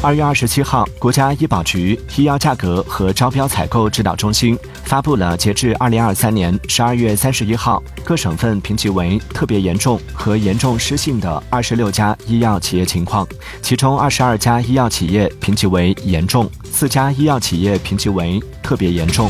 二月二十七号国家医保局医药价格和招标采购指导中心发布了截至二零二三年十二月三十一号各省份评级为特别严重和严重失信的二十六家医药企业情况其中二十二家医药企业评级为严重四家医药企业评级为特别严重。